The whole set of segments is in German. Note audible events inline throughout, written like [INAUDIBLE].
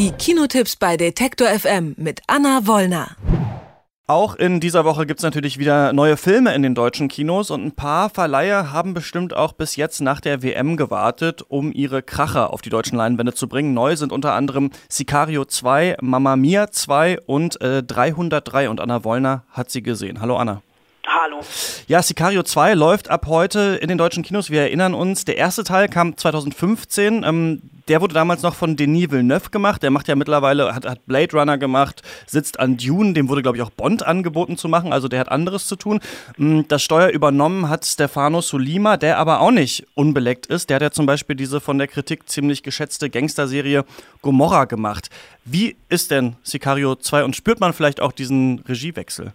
Die Kinotipps bei Detektor FM mit Anna Wollner. Auch in dieser Woche gibt es natürlich wieder neue Filme in den deutschen Kinos und ein paar Verleiher haben bestimmt auch bis jetzt nach der WM gewartet, um ihre Kracher auf die deutschen Leinwände zu bringen. Neu sind unter anderem Sicario 2, Mamma Mia 2 und äh, 303 und Anna Wollner hat sie gesehen. Hallo Anna. Hallo. Ja, Sicario 2 läuft ab heute in den deutschen Kinos. Wir erinnern uns, der erste Teil kam 2015. Ähm, der wurde damals noch von Denis Villeneuve gemacht. Der macht ja mittlerweile, hat, hat Blade Runner gemacht, sitzt an Dune. Dem wurde, glaube ich, auch Bond angeboten zu machen. Also der hat anderes zu tun. Mm, das Steuer übernommen hat Stefano Solima, der aber auch nicht unbeleckt ist. Der hat ja zum Beispiel diese von der Kritik ziemlich geschätzte Gangsterserie Gomorra gemacht. Wie ist denn Sicario 2 und spürt man vielleicht auch diesen Regiewechsel?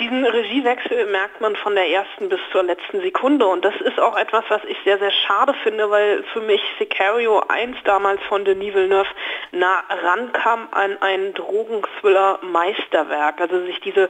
Diesen Regiewechsel merkt man von der ersten bis zur letzten Sekunde und das ist auch etwas, was ich sehr, sehr schade finde, weil für mich Sicario 1 damals von Denis Villeneuve nah rankam an ein Drogenthriller-Meisterwerk. Also sich diese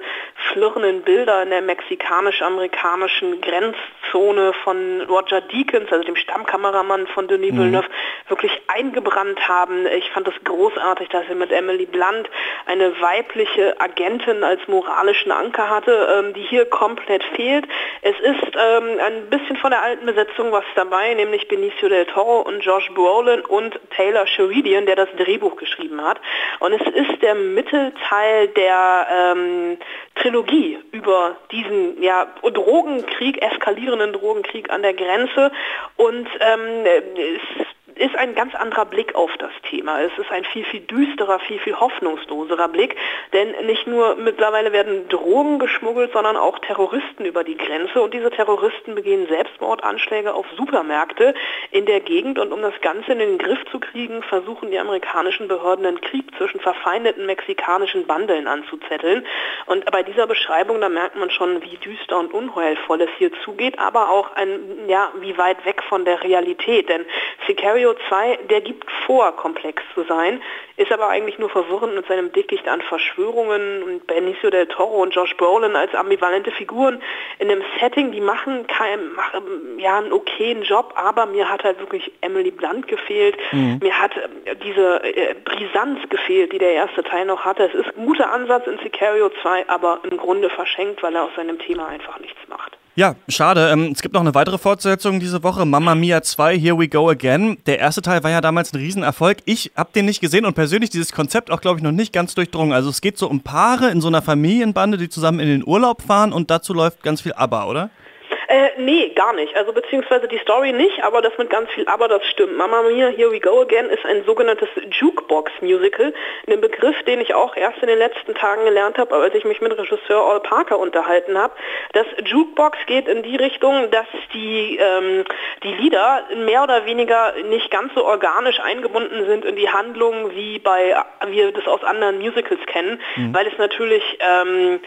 flirrenden Bilder in der mexikanisch-amerikanischen Grenzzone von Roger Deakins, also dem Stammkameramann von Denis mhm. Villeneuve, wirklich eingebrannt haben. Ich fand es großartig, dass er mit Emily Blunt eine weibliche Agentin als moralischen Anker hat hatte, ähm, die hier komplett fehlt. Es ist ähm, ein bisschen von der alten Besetzung was dabei, nämlich Benicio del Toro und Josh Brolin und Taylor Sheridan, der das Drehbuch geschrieben hat. Und es ist der Mittelteil der ähm, Trilogie über diesen ja, Drogenkrieg, eskalierenden Drogenkrieg an der Grenze. Und ähm, es ist ein ganz anderer Blick auf das Thema. Es ist ein viel, viel düsterer, viel, viel hoffnungsloserer Blick, denn nicht nur mittlerweile werden Drogen geschmuggelt, sondern auch Terroristen über die Grenze und diese Terroristen begehen Selbstmordanschläge auf Supermärkte in der Gegend und um das Ganze in den Griff zu kriegen, versuchen die amerikanischen Behörden einen Krieg zwischen verfeindeten mexikanischen Bandeln anzuzetteln. Und bei dieser Beschreibung, da merkt man schon, wie düster und unheilvoll es hier zugeht, aber auch ein, ja, wie weit weg von der Realität. Denn Sicario CO2, der gibt vor, komplex zu sein, ist aber eigentlich nur verwirrend mit seinem Dickicht an Verschwörungen und Benicio del Toro und Josh Brolin als ambivalente Figuren in einem Setting, die machen, kein, machen ja einen okayen Job, aber mir hat halt wirklich Emily Blunt gefehlt, mhm. mir hat äh, diese äh, Brisanz gefehlt, die der erste Teil noch hatte. Es ist ein guter Ansatz in Sicario 2, aber im Grunde verschenkt, weil er aus seinem Thema einfach nichts macht. Ja, schade. Ähm, es gibt noch eine weitere Fortsetzung diese Woche, Mamma Mia 2, Here We Go Again. Der erste Teil war ja damals ein Riesenerfolg. Ich habe den nicht gesehen und persönlich dieses Konzept auch, glaube ich, noch nicht ganz durchdrungen. Also es geht so um Paare in so einer Familienbande, die zusammen in den Urlaub fahren und dazu läuft ganz viel ABBA, oder? Äh, nee, gar nicht. Also beziehungsweise die Story nicht, aber das mit ganz viel Aber, das stimmt. Mama Mia, Here We Go Again ist ein sogenanntes Jukebox-Musical. Ein Begriff, den ich auch erst in den letzten Tagen gelernt habe, als ich mich mit Regisseur Al Parker unterhalten habe. Das Jukebox geht in die Richtung, dass die, ähm, die Lieder mehr oder weniger nicht ganz so organisch eingebunden sind in die Handlung, wie bei wie wir das aus anderen Musicals kennen, mhm. weil es natürlich ähm,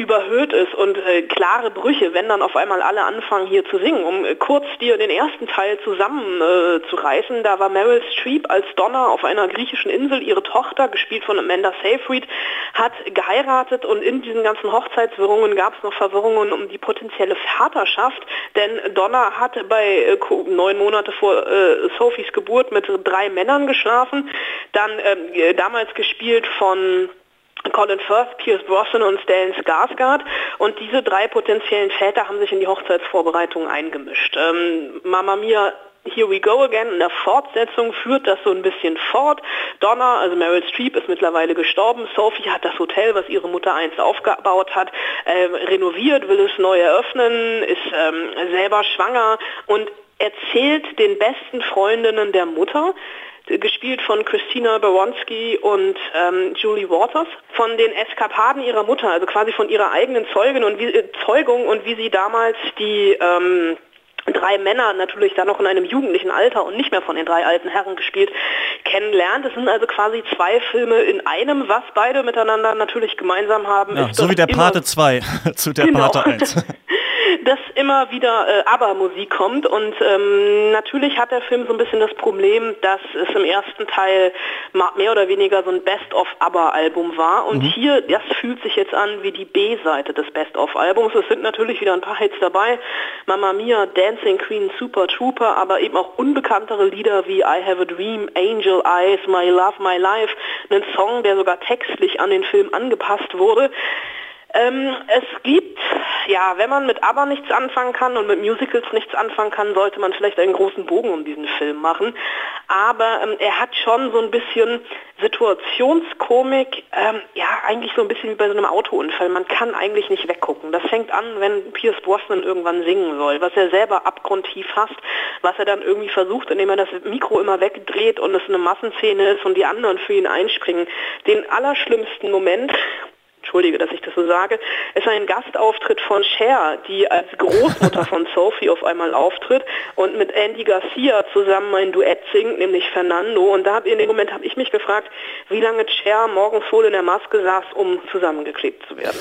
überhöht ist und äh, klare Brüche, wenn dann auf einmal alle anfangen hier zu singen. Um äh, kurz dir den ersten Teil zusammenzureißen, äh, da war Meryl Streep als Donna auf einer griechischen Insel, ihre Tochter, gespielt von Amanda Seyfried, hat geheiratet und in diesen ganzen Hochzeitswirrungen gab es noch Verwirrungen um die potenzielle Vaterschaft, denn Donna hat bei äh, neun Monate vor äh, Sophies Geburt mit drei Männern geschlafen, dann ähm, damals gespielt von Colin Firth, Pierce Brosnan und Stellan Skarsgård und diese drei potenziellen Väter haben sich in die Hochzeitsvorbereitungen eingemischt. Ähm, Mama Mia Here We Go Again in der Fortsetzung führt das so ein bisschen fort. Donna, also Meryl Streep, ist mittlerweile gestorben. Sophie hat das Hotel, was ihre Mutter einst aufgebaut hat, äh, renoviert, will es neu eröffnen, ist ähm, selber schwanger und erzählt den besten Freundinnen der Mutter, gespielt von Christina Baronski und ähm, Julie Waters, von den Eskapaden ihrer Mutter, also quasi von ihrer eigenen Zeugin und wie, äh, Zeugung und wie sie damals die ähm, drei Männer natürlich dann noch in einem jugendlichen Alter und nicht mehr von den drei alten Herren gespielt kennenlernt. Es sind also quasi zwei Filme in einem, was beide miteinander natürlich gemeinsam haben. Ja, so wie der Pate 2 [LAUGHS] zu der genau. Pate 1. [LAUGHS] dass immer wieder äh, ABBA-Musik kommt und ähm, natürlich hat der Film so ein bisschen das Problem, dass es im ersten Teil mehr oder weniger so ein Best-of-ABBA-Album war und mhm. hier, das fühlt sich jetzt an wie die B-Seite des Best-of-Albums. Es sind natürlich wieder ein paar Hits dabei, Mamma Mia, Dancing Queen, Super Trooper, aber eben auch unbekanntere Lieder wie I Have a Dream, Angel Eyes, My Love, My Life, einen Song, der sogar textlich an den Film angepasst wurde. Ähm, es gibt, ja, wenn man mit ABBA nichts anfangen kann und mit Musicals nichts anfangen kann, sollte man vielleicht einen großen Bogen um diesen Film machen. Aber ähm, er hat schon so ein bisschen Situationskomik, ähm, ja, eigentlich so ein bisschen wie bei so einem Autounfall. Man kann eigentlich nicht weggucken. Das fängt an, wenn Pierce Brosnan irgendwann singen soll, was er selber abgrundtief hasst, was er dann irgendwie versucht, indem er das Mikro immer wegdreht und es eine Massenszene ist und die anderen für ihn einspringen. Den allerschlimmsten Moment entschuldige, dass ich das so sage, ist ein Gastauftritt von Cher, die als Großmutter von Sophie auf einmal auftritt und mit Andy Garcia zusammen ein Duett singt, nämlich Fernando. Und da in dem Moment habe ich mich gefragt, wie lange Cher morgens wohl in der Maske saß, um zusammengeklebt zu werden.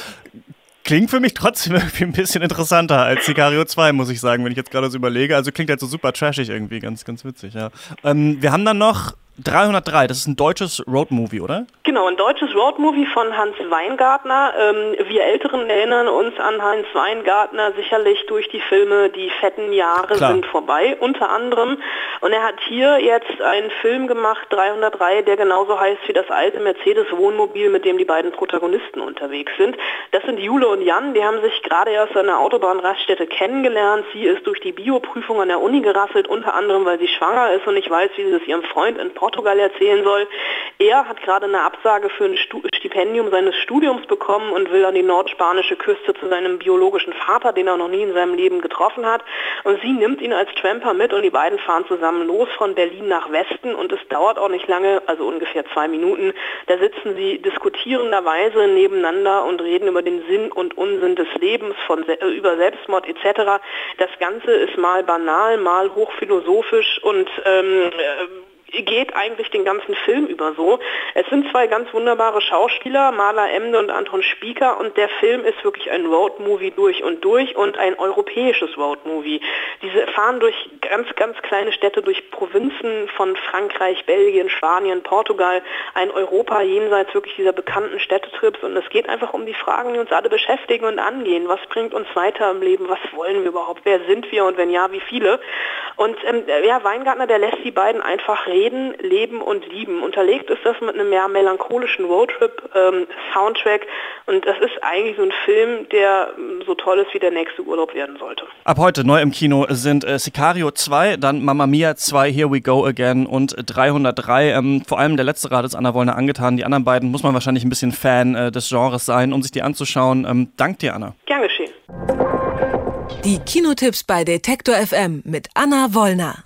Klingt für mich trotzdem [LAUGHS] irgendwie ein bisschen interessanter als Sicario 2, muss ich sagen, wenn ich jetzt gerade so überlege. Also klingt halt so super trashig irgendwie, ganz, ganz witzig, ja. Ähm, wir haben dann noch 303, das ist ein deutsches Roadmovie, oder? Genau, ein deutsches Roadmovie von Hans Weingartner. Ähm, wir Älteren erinnern uns an Hans Weingartner sicherlich durch die Filme Die fetten Jahre Klar. sind vorbei, unter anderem. Und er hat hier jetzt einen Film gemacht, 303, der genauso heißt wie das alte Mercedes-Wohnmobil, mit dem die beiden Protagonisten unterwegs sind. Das sind Jule und Jan, die haben sich gerade erst an der Autobahnraststätte kennengelernt. Sie ist durch die Bioprüfung an der Uni gerasselt, unter anderem, weil sie schwanger ist und nicht weiß, wie sie es ihrem Freund in Portugal erzählen soll. Er hat gerade eine Absage für ein Stipendium seines Studiums bekommen und will an die nordspanische Küste zu seinem biologischen Vater, den er noch nie in seinem Leben getroffen hat. Und sie nimmt ihn als Tramper mit und die beiden fahren zusammen los von Berlin nach Westen und es dauert auch nicht lange, also ungefähr zwei Minuten. Da sitzen sie diskutierenderweise nebeneinander und reden über den Sinn und Unsinn des Lebens, von, über Selbstmord etc. Das Ganze ist mal banal, mal hochphilosophisch und ähm, geht eigentlich den ganzen Film über so. Es sind zwei ganz wunderbare Schauspieler, Marla Emde und Anton Spieker und der Film ist wirklich ein Roadmovie durch und durch und ein europäisches Roadmovie. Diese fahren durch ganz, ganz kleine Städte, durch Provinzen von Frankreich, Belgien, Spanien, Portugal, ein Europa jenseits wirklich dieser bekannten Städtetrips und es geht einfach um die Fragen, die uns alle beschäftigen und angehen. Was bringt uns weiter im Leben? Was wollen wir überhaupt? Wer sind wir und wenn ja, wie viele? Und ähm, ja, Weingartner, der lässt die beiden einfach reden Reden, Leben und Lieben. Unterlegt ist das mit einem mehr melancholischen Roadtrip-Soundtrack ähm, und das ist eigentlich so ein Film, der ähm, so toll ist wie der nächste Urlaub werden sollte. Ab heute neu im Kino sind äh, Sicario 2, dann Mamma Mia 2, Here We Go Again und 303. Ähm, vor allem der letzte Rad ist Anna Wollner angetan. Die anderen beiden muss man wahrscheinlich ein bisschen Fan äh, des Genres sein, um sich die anzuschauen. Ähm, dank dir, Anna. Gern geschehen. Die Kinotipps bei Detektor FM mit Anna Wollner.